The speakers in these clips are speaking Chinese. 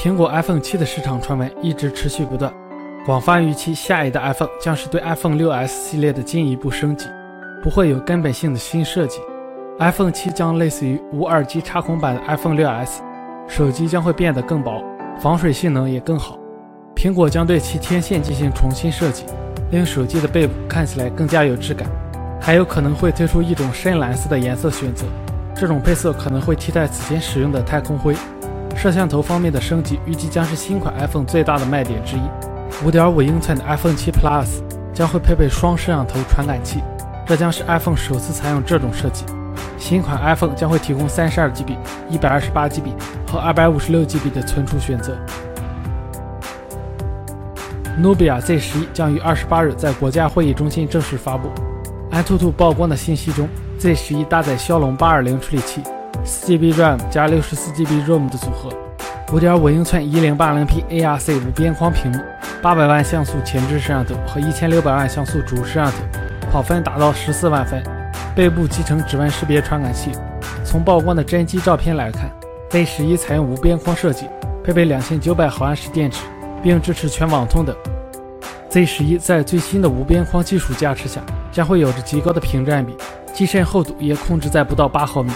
苹果 iPhone 7的市场传闻一直持续不断，广泛预期下一代 iPhone 将是对 iPhone 6s 系列的进一步升级，不会有根本性的新设计。iPhone 7将类似于无耳机插孔版的 iPhone 6s，手机将会变得更薄，防水性能也更好。苹果将对其天线进行重新设计，令手机的背部看起来更加有质感，还有可能会推出一种深蓝色的颜色选择，这种配色可能会替代此前使用的太空灰。摄像头方面的升级预计将是新款 iPhone 最大的卖点之一。5.5英寸的 iPhone 7 Plus 将会配备双摄像头传感器，这将是 iPhone 首次采用这种设计。新款 iPhone 将会提供 32GB、128GB 和 256GB 的存储选择。Nubia Z11 将于28日在国家会议中心正式发布。安兔兔曝光的信息中，Z11 搭载骁龙820处理器。4GB RAM 加 64GB ROM 的组合，5.5英寸 1080p ARC 无边框屏幕，800万像素前置摄像头和1600万像素主摄像头，跑分达到14万分。背部集成指纹识别传感器。从曝光的真机照片来看，Z11 采用无边框设计，配备2900毫安时电池，并支持全网通等。Z11 在最新的无边框技术加持下，将会有着极高的屏占比，机身厚度也控制在不到8毫米。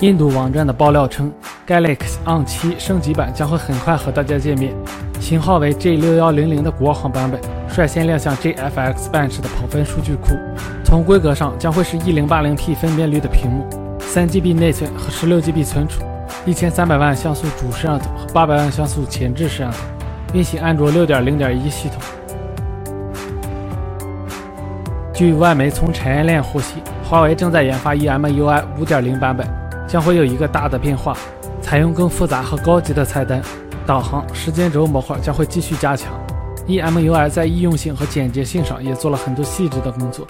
印度网站的爆料称，Galaxy On 7升级版将会很快和大家见面，型号为 G6100 的国行版本，率先亮相 GFX Bench 的跑分数据库。从规格上将会是 1080p 分辨率的屏幕，3GB 内存和 16GB 存储，1300万像素主摄像头和800万像素前置摄像头，运行安卓6.0.1系统。据外媒从产业链获悉，华为正在研发 EMUI 5.0版本。将会有一个大的变化，采用更复杂和高级的菜单，导航、时间轴模块将会继续加强。EMUI 在易用性和简洁性上也做了很多细致的工作。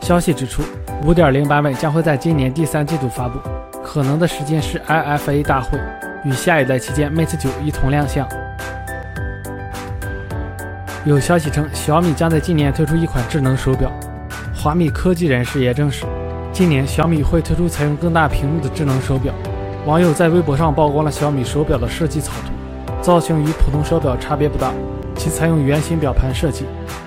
消息指出，5.0版本将会在今年第三季度发布，可能的时间是 IFA 大会与下一代旗舰 Mate 9一同亮相。有消息称，小米将在今年推出一款智能手表。华米科技人士也证实。今年小米会推出采用更大屏幕的智能手表。网友在微博上曝光了小米手表的设计草图，造型与普通手表差别不大，其采用圆形表盘设计，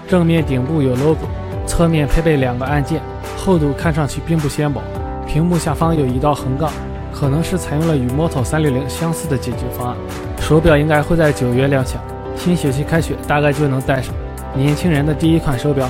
正面顶部有 logo，侧面配备两个按键，厚度看上去并不纤薄，屏幕下方有一道横杠，可能是采用了与 Moto 360相似的解决方案。手表应该会在九月亮相，新学期开学大概就能戴上。年轻人的第一款手表。